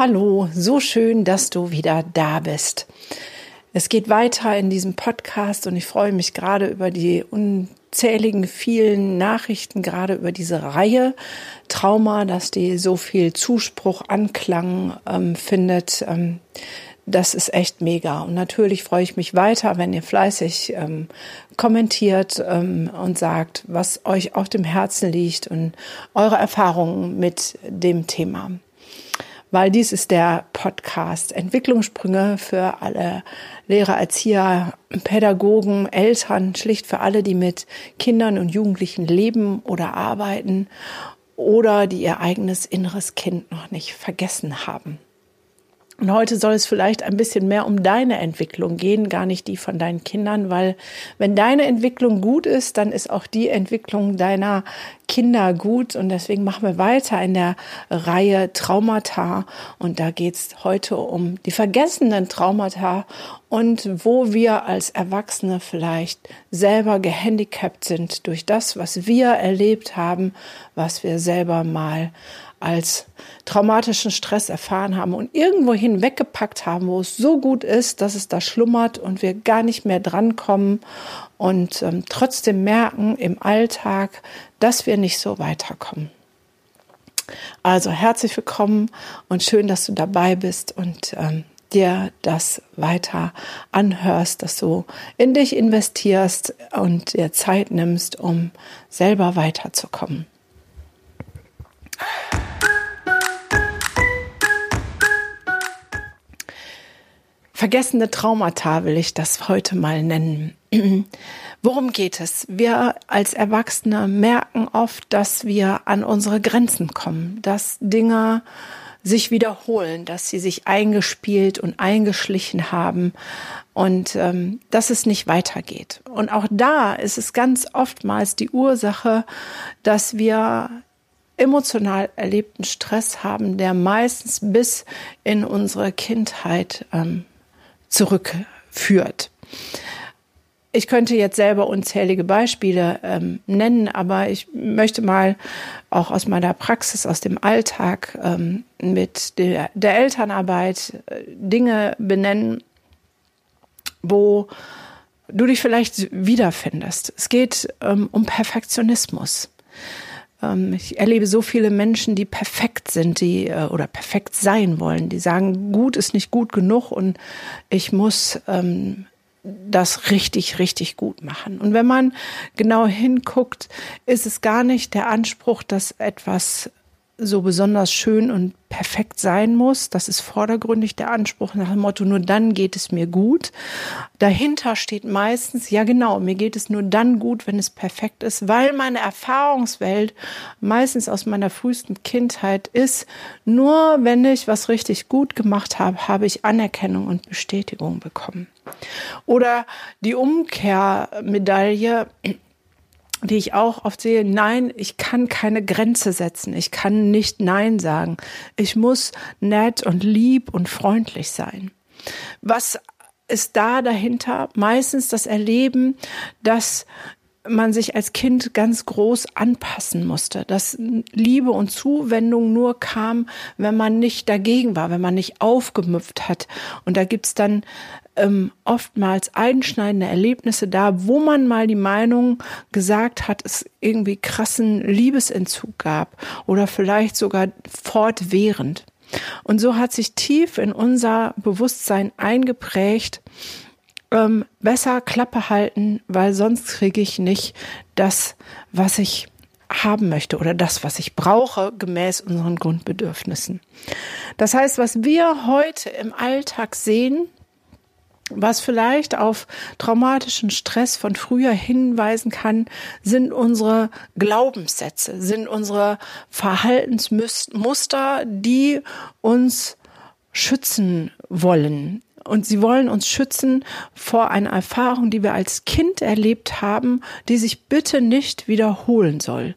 hallo, so schön, dass du wieder da bist. Es geht weiter in diesem Podcast und ich freue mich gerade über die unzähligen vielen Nachrichten, gerade über diese Reihe Trauma, dass die so viel Zuspruch, Anklang ähm, findet. Ähm, das ist echt mega. Und natürlich freue ich mich weiter, wenn ihr fleißig ähm, kommentiert ähm, und sagt, was euch auf dem Herzen liegt und eure Erfahrungen mit dem Thema. Weil dies ist der Podcast Entwicklungssprünge für alle Lehrer, Erzieher, Pädagogen, Eltern, schlicht für alle, die mit Kindern und Jugendlichen leben oder arbeiten oder die ihr eigenes inneres Kind noch nicht vergessen haben. Und heute soll es vielleicht ein bisschen mehr um deine Entwicklung gehen, gar nicht die von deinen Kindern, weil wenn deine Entwicklung gut ist, dann ist auch die Entwicklung deiner Kinder gut. Und deswegen machen wir weiter in der Reihe Traumata. Und da geht es heute um die vergessenen Traumata und wo wir als Erwachsene vielleicht selber gehandicapt sind durch das, was wir erlebt haben, was wir selber mal als traumatischen Stress erfahren haben und irgendwo hinweggepackt haben, wo es so gut ist, dass es da schlummert und wir gar nicht mehr drankommen und ähm, trotzdem merken im Alltag, dass wir nicht so weiterkommen. Also herzlich willkommen und schön, dass du dabei bist und ähm, dir das weiter anhörst, dass du in dich investierst und dir Zeit nimmst, um selber weiterzukommen. Vergessene Traumata will ich das heute mal nennen. Worum geht es? Wir als Erwachsene merken oft, dass wir an unsere Grenzen kommen, dass Dinge sich wiederholen, dass sie sich eingespielt und eingeschlichen haben und ähm, dass es nicht weitergeht. Und auch da ist es ganz oftmals die Ursache, dass wir emotional erlebten Stress haben, der meistens bis in unsere Kindheit ähm, zurückführt. Ich könnte jetzt selber unzählige Beispiele ähm, nennen, aber ich möchte mal auch aus meiner Praxis, aus dem Alltag ähm, mit der, der Elternarbeit äh, Dinge benennen, wo du dich vielleicht wiederfindest. Es geht ähm, um Perfektionismus. Ähm, ich erlebe so viele Menschen, die perfekt sind, die äh, oder perfekt sein wollen, die sagen, gut ist nicht gut genug und ich muss ähm, das richtig, richtig gut machen. Und wenn man genau hinguckt, ist es gar nicht der Anspruch, dass etwas so besonders schön und perfekt sein muss. Das ist vordergründig der Anspruch nach dem Motto, nur dann geht es mir gut. Dahinter steht meistens, ja genau, mir geht es nur dann gut, wenn es perfekt ist, weil meine Erfahrungswelt meistens aus meiner frühesten Kindheit ist, nur wenn ich was richtig gut gemacht habe, habe ich Anerkennung und Bestätigung bekommen. Oder die Umkehrmedaille, die ich auch oft sehe, nein, ich kann keine Grenze setzen, ich kann nicht Nein sagen, ich muss nett und lieb und freundlich sein. Was ist da dahinter? Meistens das Erleben, dass man sich als Kind ganz groß anpassen musste, dass Liebe und Zuwendung nur kam, wenn man nicht dagegen war, wenn man nicht aufgemüpft hat. Und da gibt's dann ähm, oftmals einschneidende Erlebnisse da, wo man mal die Meinung gesagt hat, es irgendwie krassen Liebesentzug gab oder vielleicht sogar fortwährend. Und so hat sich tief in unser Bewusstsein eingeprägt, ähm, besser Klappe halten, weil sonst kriege ich nicht das, was ich haben möchte oder das, was ich brauche, gemäß unseren Grundbedürfnissen. Das heißt, was wir heute im Alltag sehen, was vielleicht auf traumatischen Stress von früher hinweisen kann, sind unsere Glaubenssätze, sind unsere Verhaltensmuster, die uns schützen wollen. Und sie wollen uns schützen vor einer Erfahrung, die wir als Kind erlebt haben, die sich bitte nicht wiederholen soll.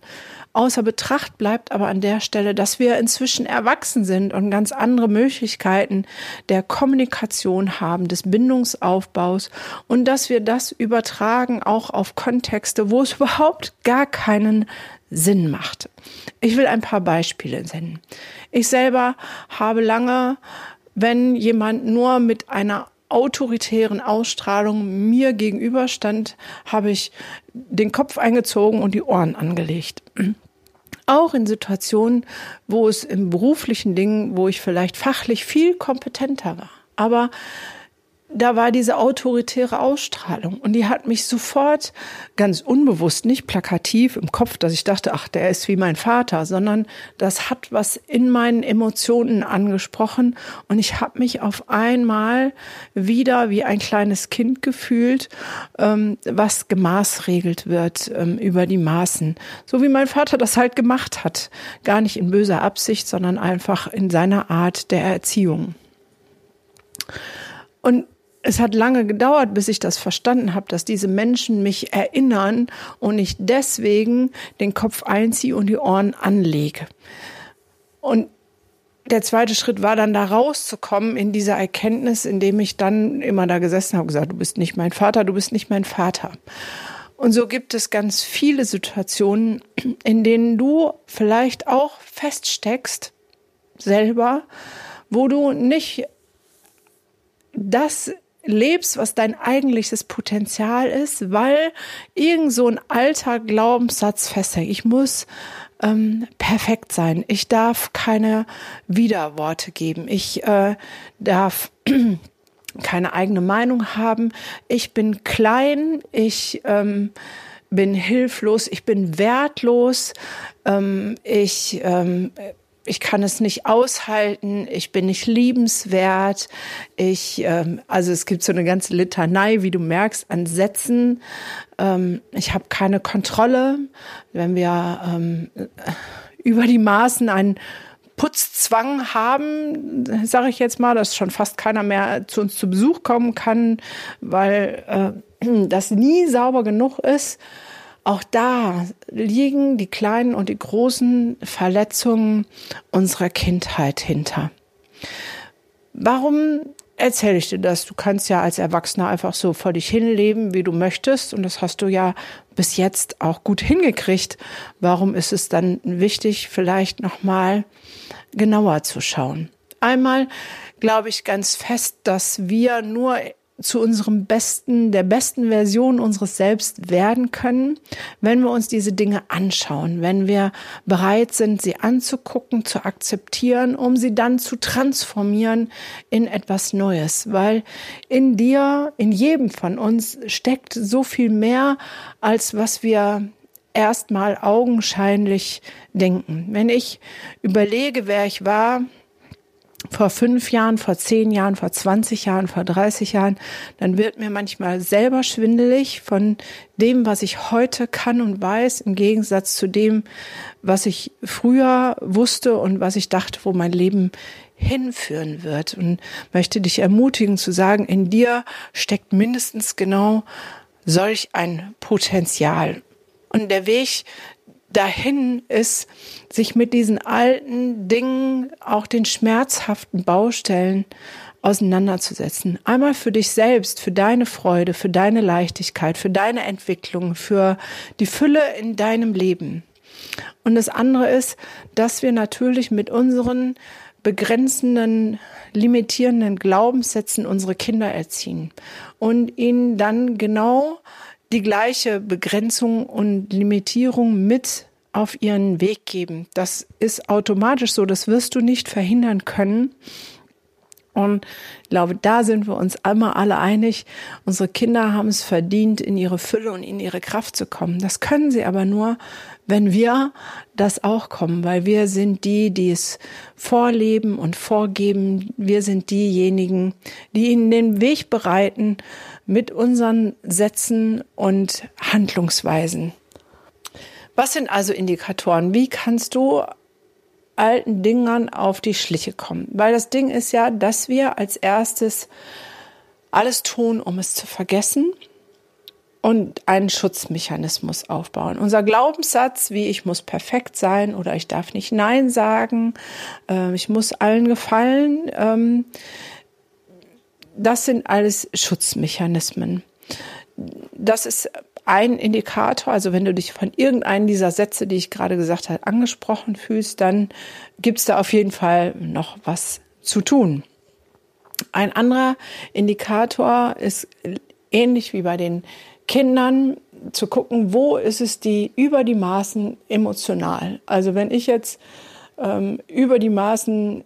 Außer Betracht bleibt aber an der Stelle, dass wir inzwischen erwachsen sind und ganz andere Möglichkeiten der Kommunikation haben, des Bindungsaufbaus und dass wir das übertragen auch auf Kontexte, wo es überhaupt gar keinen Sinn macht. Ich will ein paar Beispiele nennen. Ich selber habe lange, wenn jemand nur mit einer autoritären Ausstrahlung mir gegenüberstand, habe ich den Kopf eingezogen und die Ohren angelegt. Auch in Situationen, wo es im beruflichen Ding, wo ich vielleicht fachlich viel kompetenter war. Aber da war diese autoritäre Ausstrahlung und die hat mich sofort ganz unbewusst, nicht plakativ im Kopf, dass ich dachte, ach, der ist wie mein Vater, sondern das hat was in meinen Emotionen angesprochen und ich habe mich auf einmal wieder wie ein kleines Kind gefühlt, ähm, was gemaßregelt wird ähm, über die Maßen, so wie mein Vater das halt gemacht hat, gar nicht in böser Absicht, sondern einfach in seiner Art der Erziehung. Und es hat lange gedauert, bis ich das verstanden habe, dass diese Menschen mich erinnern und ich deswegen den Kopf einziehe und die Ohren anlege. Und der zweite Schritt war dann da rauszukommen in dieser Erkenntnis, indem ich dann immer da gesessen habe und gesagt, du bist nicht mein Vater, du bist nicht mein Vater. Und so gibt es ganz viele Situationen, in denen du vielleicht auch feststeckst, selber, wo du nicht das lebst, was dein eigentliches Potenzial ist, weil irgend so ein alter Glaubenssatz festhängt. Ich muss ähm, perfekt sein. Ich darf keine Widerworte geben. Ich äh, darf keine eigene Meinung haben. Ich bin klein. Ich ähm, bin hilflos. Ich bin wertlos. Ähm, ich ähm, ich kann es nicht aushalten, ich bin nicht liebenswert, ich, ähm, also es gibt so eine ganze Litanei, wie du merkst, an Sätzen. Ähm, ich habe keine Kontrolle, wenn wir ähm, über die Maßen einen Putzzwang haben, sage ich jetzt mal, dass schon fast keiner mehr zu uns zu Besuch kommen kann, weil äh, das nie sauber genug ist. Auch da liegen die kleinen und die großen Verletzungen unserer Kindheit hinter. Warum erzähle ich dir das? Du kannst ja als Erwachsener einfach so vor dich hinleben, wie du möchtest. Und das hast du ja bis jetzt auch gut hingekriegt. Warum ist es dann wichtig, vielleicht nochmal genauer zu schauen? Einmal glaube ich ganz fest, dass wir nur zu unserem besten, der besten Version unseres Selbst werden können, wenn wir uns diese Dinge anschauen, wenn wir bereit sind, sie anzugucken, zu akzeptieren, um sie dann zu transformieren in etwas Neues, weil in dir, in jedem von uns steckt so viel mehr, als was wir erstmal augenscheinlich denken. Wenn ich überlege, wer ich war, vor fünf Jahren, vor zehn Jahren, vor 20 Jahren, vor 30 Jahren, dann wird mir manchmal selber schwindelig von dem, was ich heute kann und weiß, im Gegensatz zu dem, was ich früher wusste und was ich dachte, wo mein Leben hinführen wird. Und möchte dich ermutigen zu sagen, in dir steckt mindestens genau solch ein Potenzial. Und der Weg dahin ist, sich mit diesen alten Dingen, auch den schmerzhaften Baustellen auseinanderzusetzen. Einmal für dich selbst, für deine Freude, für deine Leichtigkeit, für deine Entwicklung, für die Fülle in deinem Leben. Und das andere ist, dass wir natürlich mit unseren begrenzenden, limitierenden Glaubenssätzen unsere Kinder erziehen und ihnen dann genau die gleiche Begrenzung und Limitierung mit auf ihren Weg geben. Das ist automatisch so, das wirst du nicht verhindern können. Und ich glaube, da sind wir uns einmal alle einig. Unsere Kinder haben es verdient, in ihre Fülle und in ihre Kraft zu kommen. Das können sie aber nur, wenn wir das auch kommen, weil wir sind die, die es vorleben und vorgeben. Wir sind diejenigen, die ihnen den Weg bereiten mit unseren Sätzen und Handlungsweisen. Was sind also Indikatoren? Wie kannst du alten Dingern auf die Schliche kommen. Weil das Ding ist ja, dass wir als erstes alles tun, um es zu vergessen. und einen Schutzmechanismus aufbauen. Unser Glaubenssatz, wie ich muss perfekt sein oder ich darf nicht Nein sagen, äh, ich muss allen gefallen, ähm, das sind alles Schutzmechanismen. Das ist ein Indikator, also wenn du dich von irgendeinem dieser Sätze, die ich gerade gesagt habe, angesprochen fühlst, dann gibt es da auf jeden Fall noch was zu tun. Ein anderer Indikator ist ähnlich wie bei den Kindern zu gucken, wo ist es die über die Maßen emotional. Also wenn ich jetzt ähm, über die Maßen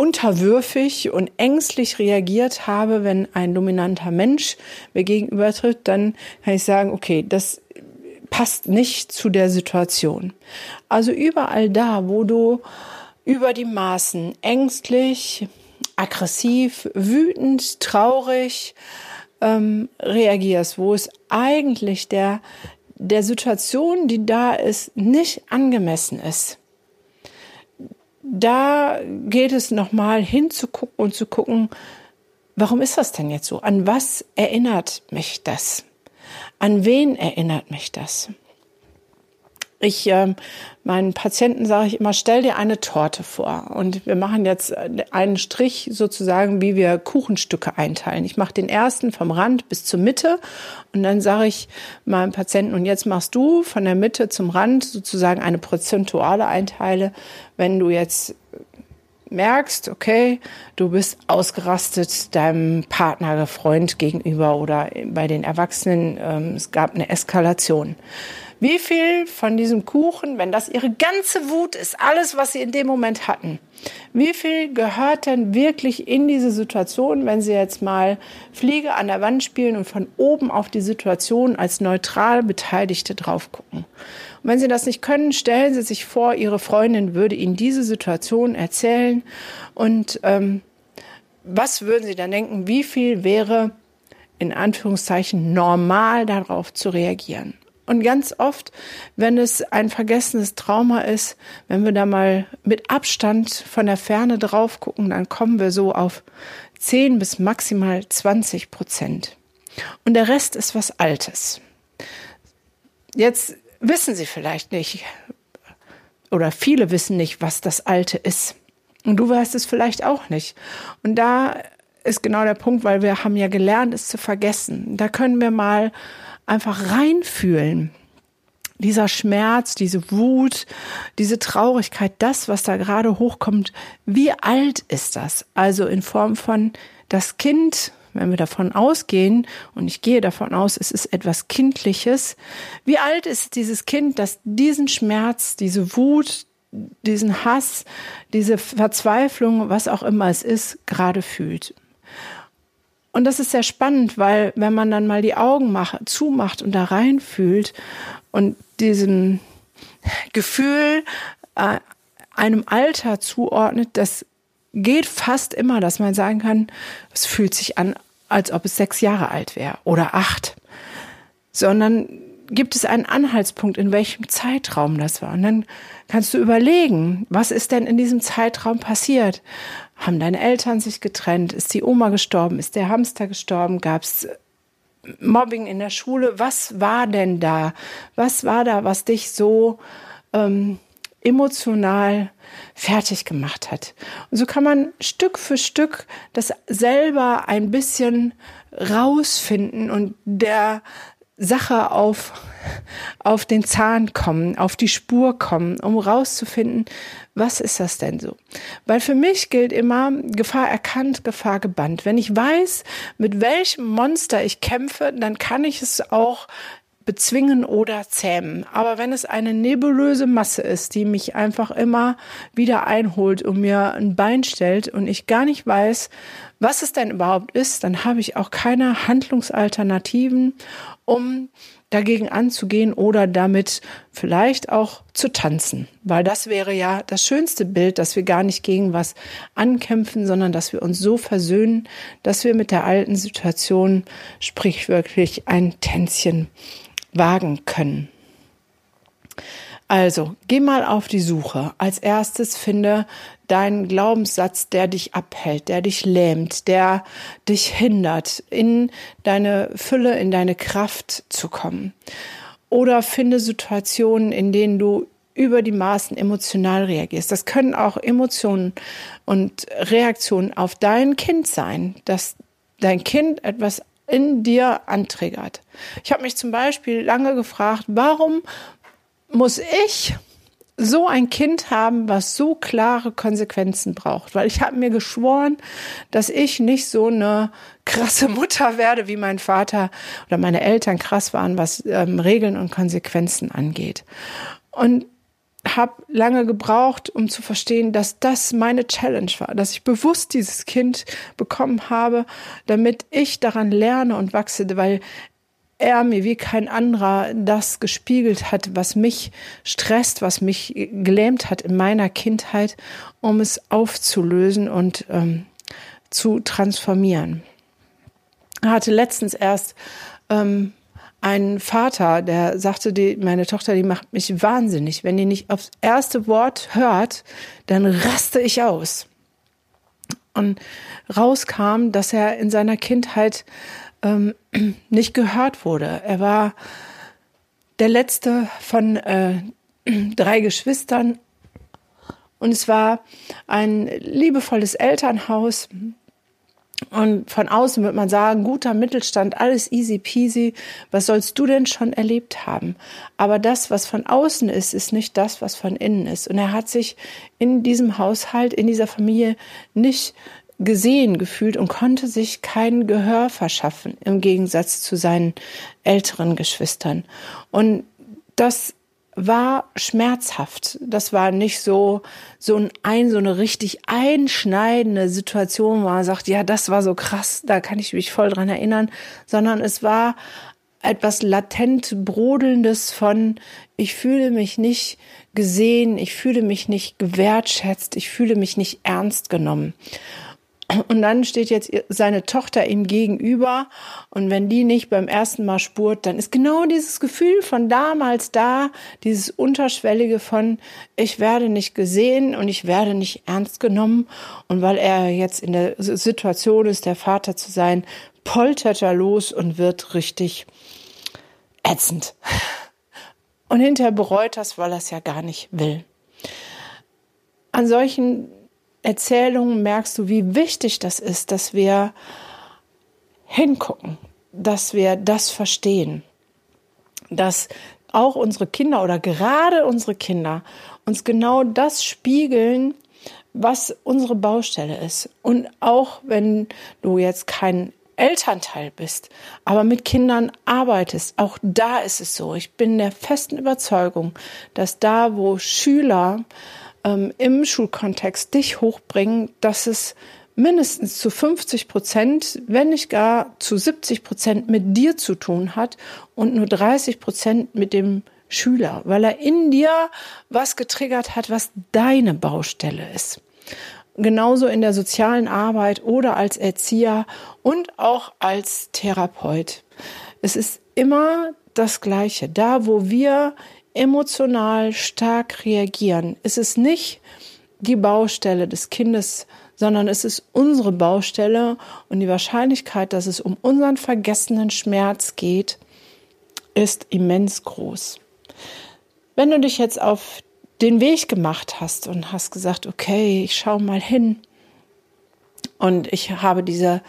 unterwürfig und ängstlich reagiert habe, wenn ein dominanter Mensch mir gegenübertritt, dann kann ich sagen, okay, das passt nicht zu der Situation. Also überall da, wo du über die Maßen ängstlich, aggressiv, wütend, traurig, ähm, reagierst, wo es eigentlich der, der Situation, die da ist, nicht angemessen ist. Da geht es nochmal hinzugucken und zu gucken, warum ist das denn jetzt so? An was erinnert mich das? An wen erinnert mich das? Ich äh, meinen Patienten sage ich immer, stell dir eine Torte vor. Und wir machen jetzt äh, einen Strich sozusagen, wie wir Kuchenstücke einteilen. Ich mache den ersten vom Rand bis zur Mitte und dann sage ich meinem Patienten, und jetzt machst du von der Mitte zum Rand sozusagen eine prozentuale Einteile. Wenn du jetzt merkst, okay, du bist ausgerastet deinem Partner, Freund gegenüber oder bei den Erwachsenen, ähm, es gab eine Eskalation wie viel von diesem Kuchen, wenn das ihre ganze Wut ist, alles, was sie in dem Moment hatten, wie viel gehört denn wirklich in diese Situation, wenn sie jetzt mal Fliege an der Wand spielen und von oben auf die Situation als neutral Beteiligte drauf gucken? Und wenn sie das nicht können, stellen sie sich vor, ihre Freundin würde ihnen diese Situation erzählen und ähm, was würden sie dann denken, wie viel wäre in Anführungszeichen normal darauf zu reagieren? Und ganz oft, wenn es ein vergessenes Trauma ist, wenn wir da mal mit Abstand von der Ferne drauf gucken, dann kommen wir so auf 10 bis maximal 20 Prozent. Und der Rest ist was Altes. Jetzt wissen Sie vielleicht nicht, oder viele wissen nicht, was das Alte ist. Und du weißt es vielleicht auch nicht. Und da ist genau der Punkt, weil wir haben ja gelernt, es zu vergessen. Da können wir mal einfach reinfühlen. Dieser Schmerz, diese Wut, diese Traurigkeit, das, was da gerade hochkommt, wie alt ist das? Also in Form von das Kind, wenn wir davon ausgehen, und ich gehe davon aus, es ist etwas Kindliches, wie alt ist dieses Kind, das diesen Schmerz, diese Wut, diesen Hass, diese Verzweiflung, was auch immer es ist, gerade fühlt. Und das ist sehr spannend, weil wenn man dann mal die Augen macht, zumacht und da reinfühlt und diesem Gefühl äh, einem Alter zuordnet, das geht fast immer, dass man sagen kann, es fühlt sich an, als ob es sechs Jahre alt wäre oder acht. Sondern gibt es einen Anhaltspunkt, in welchem Zeitraum das war. Und dann kannst du überlegen, was ist denn in diesem Zeitraum passiert? Haben deine Eltern sich getrennt? Ist die Oma gestorben? Ist der Hamster gestorben? Gab es Mobbing in der Schule? Was war denn da? Was war da, was dich so ähm, emotional fertig gemacht hat? Und so kann man Stück für Stück das selber ein bisschen rausfinden und der Sache auf, auf den Zahn kommen, auf die Spur kommen, um rauszufinden, was ist das denn so? Weil für mich gilt immer Gefahr erkannt, Gefahr gebannt. Wenn ich weiß, mit welchem Monster ich kämpfe, dann kann ich es auch bezwingen oder zähmen. Aber wenn es eine nebulöse Masse ist, die mich einfach immer wieder einholt und mir ein Bein stellt und ich gar nicht weiß, was es denn überhaupt ist, dann habe ich auch keine Handlungsalternativen, um dagegen anzugehen oder damit vielleicht auch zu tanzen. Weil das wäre ja das schönste Bild, dass wir gar nicht gegen was ankämpfen, sondern dass wir uns so versöhnen, dass wir mit der alten Situation sprichwörtlich ein Tänzchen wagen können. Also, geh mal auf die Suche. Als erstes finde deinen Glaubenssatz, der dich abhält, der dich lähmt, der dich hindert, in deine Fülle, in deine Kraft zu kommen. Oder finde Situationen, in denen du über die Maßen emotional reagierst. Das können auch Emotionen und Reaktionen auf dein Kind sein, dass dein Kind etwas in dir antriggert. Ich habe mich zum Beispiel lange gefragt, warum muss ich so ein Kind haben, was so klare Konsequenzen braucht. Weil ich habe mir geschworen, dass ich nicht so eine krasse Mutter werde, wie mein Vater oder meine Eltern krass waren, was ähm, Regeln und Konsequenzen angeht. Und habe lange gebraucht, um zu verstehen, dass das meine Challenge war, dass ich bewusst dieses Kind bekommen habe, damit ich daran lerne und wachse, weil er mir wie kein anderer das gespiegelt hat, was mich stresst, was mich gelähmt hat in meiner Kindheit, um es aufzulösen und ähm, zu transformieren. Er hatte letztens erst ähm, einen Vater, der sagte, die, meine Tochter, die macht mich wahnsinnig. Wenn die nicht aufs erste Wort hört, dann raste ich aus. Und rauskam, dass er in seiner Kindheit ähm, nicht gehört wurde. Er war der letzte von äh, drei Geschwistern und es war ein liebevolles Elternhaus. Und von außen wird man sagen, guter Mittelstand, alles easy peasy. Was sollst du denn schon erlebt haben? Aber das, was von außen ist, ist nicht das, was von innen ist. Und er hat sich in diesem Haushalt, in dieser Familie nicht gesehen gefühlt und konnte sich kein Gehör verschaffen im Gegensatz zu seinen älteren Geschwistern. Und das war schmerzhaft. Das war nicht so, so ein, ein, so eine richtig einschneidende Situation, wo man sagt, ja, das war so krass, da kann ich mich voll dran erinnern, sondern es war etwas latent brodelndes von, ich fühle mich nicht gesehen, ich fühle mich nicht gewertschätzt, ich fühle mich nicht ernst genommen. Und dann steht jetzt seine Tochter ihm gegenüber. Und wenn die nicht beim ersten Mal spurt, dann ist genau dieses Gefühl von damals da, dieses Unterschwellige von, ich werde nicht gesehen und ich werde nicht ernst genommen. Und weil er jetzt in der Situation ist, der Vater zu sein, poltert er los und wird richtig ätzend. Und hinterher bereut das, weil er es ja gar nicht will. An solchen Erzählungen merkst du, wie wichtig das ist, dass wir hingucken, dass wir das verstehen, dass auch unsere Kinder oder gerade unsere Kinder uns genau das spiegeln, was unsere Baustelle ist. Und auch wenn du jetzt kein Elternteil bist, aber mit Kindern arbeitest, auch da ist es so. Ich bin der festen Überzeugung, dass da, wo Schüler ähm, im Schulkontext dich hochbringen, dass es mindestens zu 50 Prozent, wenn nicht gar zu 70 Prozent mit dir zu tun hat und nur 30 Prozent mit dem Schüler, weil er in dir was getriggert hat, was deine Baustelle ist. Genauso in der sozialen Arbeit oder als Erzieher und auch als Therapeut. Es ist immer das Gleiche. Da, wo wir emotional stark reagieren, ist es nicht die Baustelle des Kindes, sondern es ist unsere Baustelle und die Wahrscheinlichkeit, dass es um unseren vergessenen Schmerz geht, ist immens groß. Wenn du dich jetzt auf den Weg gemacht hast und hast gesagt, okay, ich schaue mal hin und ich habe diese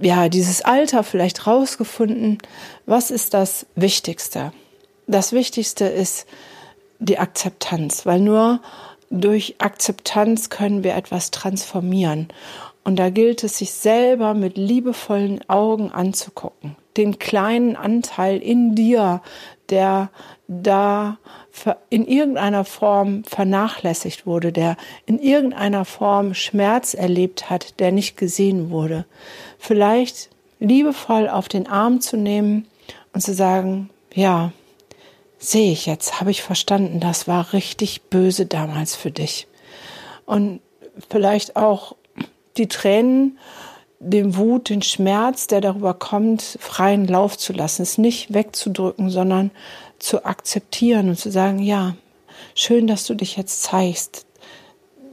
ja, dieses Alter vielleicht rausgefunden, was ist das Wichtigste? Das Wichtigste ist die Akzeptanz, weil nur durch Akzeptanz können wir etwas transformieren. Und da gilt es, sich selber mit liebevollen Augen anzugucken. Den kleinen Anteil in dir, der da in irgendeiner Form vernachlässigt wurde, der in irgendeiner Form Schmerz erlebt hat, der nicht gesehen wurde. Vielleicht liebevoll auf den Arm zu nehmen und zu sagen, ja, sehe ich jetzt, habe ich verstanden, das war richtig böse damals für dich. Und vielleicht auch die Tränen, den Wut, den Schmerz, der darüber kommt, freien Lauf zu lassen, es nicht wegzudrücken, sondern zu akzeptieren und zu sagen, ja, schön, dass du dich jetzt zeigst.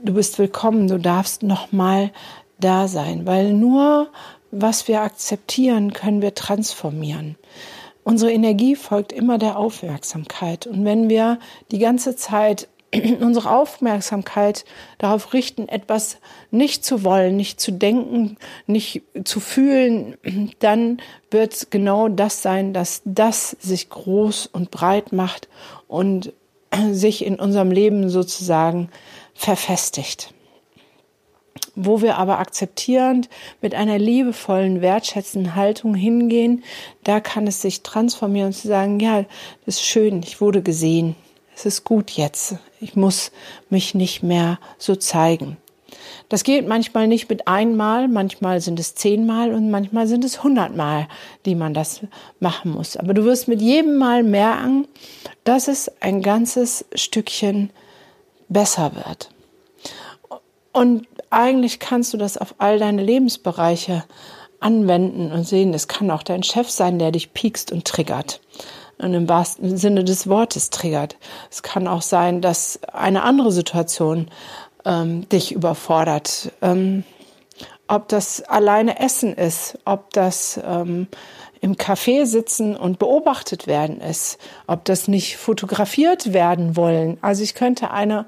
Du bist willkommen, du darfst nochmal da sein, weil nur was wir akzeptieren, können wir transformieren. Unsere Energie folgt immer der Aufmerksamkeit. Und wenn wir die ganze Zeit unsere Aufmerksamkeit darauf richten, etwas nicht zu wollen, nicht zu denken, nicht zu fühlen, dann wird genau das sein, dass das sich groß und breit macht und sich in unserem Leben sozusagen verfestigt wo wir aber akzeptierend mit einer liebevollen, wertschätzenden Haltung hingehen, da kann es sich transformieren und zu sagen, ja, das ist schön, ich wurde gesehen, es ist gut jetzt, ich muss mich nicht mehr so zeigen. Das geht manchmal nicht mit einmal, manchmal sind es zehnmal und manchmal sind es hundertmal, die man das machen muss. Aber du wirst mit jedem Mal merken, dass es ein ganzes Stückchen besser wird. Und eigentlich kannst du das auf all deine Lebensbereiche anwenden und sehen. Es kann auch dein Chef sein, der dich piekst und triggert. Und im wahrsten Sinne des Wortes triggert. Es kann auch sein, dass eine andere Situation ähm, dich überfordert. Ähm, ob das alleine Essen ist, ob das ähm, im Café sitzen und beobachtet werden ist, ob das nicht fotografiert werden wollen. Also ich könnte eine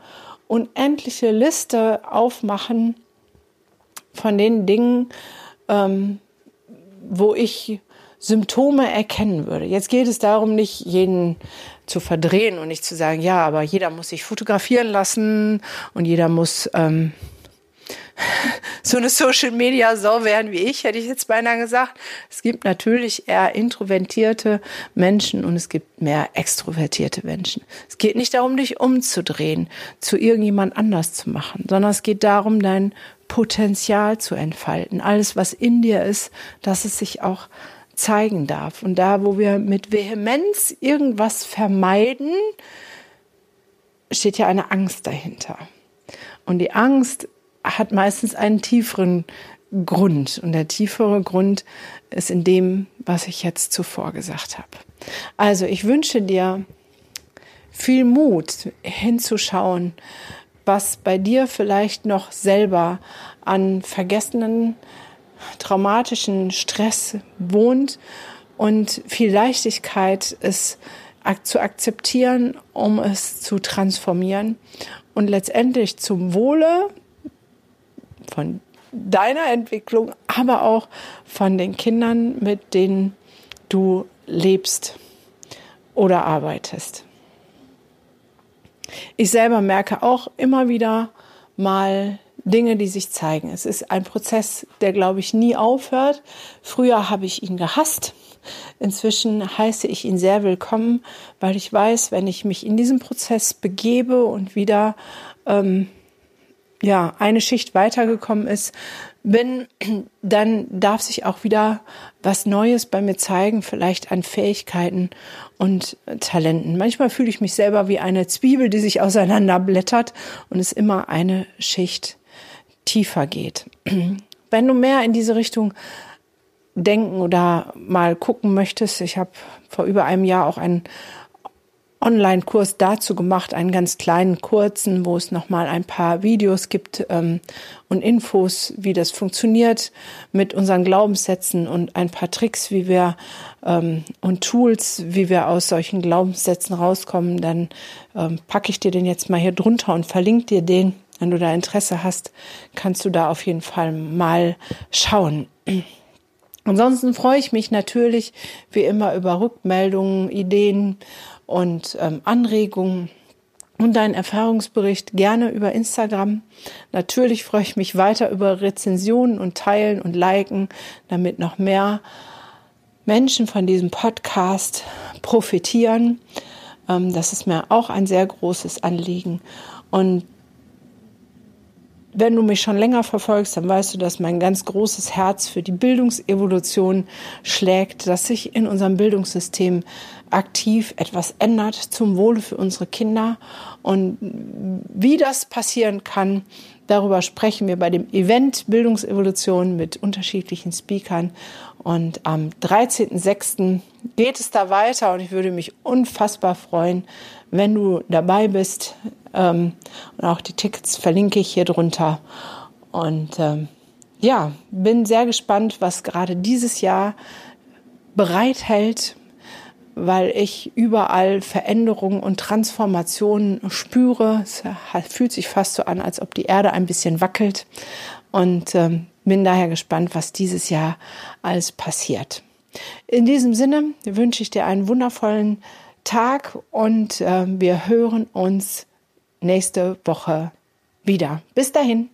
unendliche Liste aufmachen von den Dingen, ähm, wo ich Symptome erkennen würde. Jetzt geht es darum, nicht jeden zu verdrehen und nicht zu sagen, ja, aber jeder muss sich fotografieren lassen und jeder muss ähm, so eine Social Media Sau werden wie ich, hätte ich jetzt beinahe gesagt. Es gibt natürlich eher introvertierte Menschen und es gibt mehr extrovertierte Menschen. Es geht nicht darum, dich umzudrehen, zu irgendjemand anders zu machen, sondern es geht darum, dein Potenzial zu entfalten. Alles, was in dir ist, dass es sich auch zeigen darf. Und da, wo wir mit Vehemenz irgendwas vermeiden, steht ja eine Angst dahinter. Und die Angst hat meistens einen tieferen Grund. Und der tiefere Grund ist in dem, was ich jetzt zuvor gesagt habe. Also ich wünsche dir viel Mut hinzuschauen, was bei dir vielleicht noch selber an vergessenen, traumatischen Stress wohnt und viel Leichtigkeit es zu akzeptieren, um es zu transformieren und letztendlich zum Wohle von deiner Entwicklung, aber auch von den Kindern, mit denen du lebst oder arbeitest. Ich selber merke auch immer wieder mal Dinge, die sich zeigen. Es ist ein Prozess, der, glaube ich, nie aufhört. Früher habe ich ihn gehasst. Inzwischen heiße ich ihn sehr willkommen, weil ich weiß, wenn ich mich in diesen Prozess begebe und wieder ähm, ja, eine Schicht weitergekommen ist, bin, dann darf sich auch wieder was Neues bei mir zeigen, vielleicht an Fähigkeiten und Talenten. Manchmal fühle ich mich selber wie eine Zwiebel, die sich auseinanderblättert und es immer eine Schicht tiefer geht. Wenn du mehr in diese Richtung denken oder mal gucken möchtest, ich habe vor über einem Jahr auch einen Online-Kurs dazu gemacht, einen ganz kleinen, kurzen, wo es nochmal ein paar Videos gibt ähm, und Infos, wie das funktioniert mit unseren Glaubenssätzen und ein paar Tricks, wie wir ähm, und Tools, wie wir aus solchen Glaubenssätzen rauskommen. Dann ähm, packe ich dir den jetzt mal hier drunter und verlinke dir den. Wenn du da Interesse hast, kannst du da auf jeden Fall mal schauen. Ansonsten freue ich mich natürlich wie immer über Rückmeldungen, Ideen und ähm, Anregungen und deinen Erfahrungsbericht gerne über Instagram. Natürlich freue ich mich weiter über Rezensionen und Teilen und Liken, damit noch mehr Menschen von diesem Podcast profitieren. Ähm, das ist mir auch ein sehr großes Anliegen. Und wenn du mich schon länger verfolgst, dann weißt du, dass mein ganz großes Herz für die Bildungsevolution schlägt, dass sich in unserem Bildungssystem aktiv etwas ändert zum Wohle für unsere Kinder. Und wie das passieren kann, Darüber sprechen wir bei dem Event Bildungsevolution mit unterschiedlichen Speakern. Und am 13.06. geht es da weiter und ich würde mich unfassbar freuen, wenn du dabei bist. Ähm, und auch die Tickets verlinke ich hier drunter. Und ähm, ja, bin sehr gespannt, was gerade dieses Jahr bereithält, weil ich überall Veränderungen und Transformationen spüre. Es fühlt sich fast so an, als ob die Erde ein bisschen wackelt. Und ähm, bin daher gespannt, was dieses Jahr alles passiert. In diesem Sinne wünsche ich dir einen wundervollen Tag und äh, wir hören uns nächste Woche wieder. Bis dahin.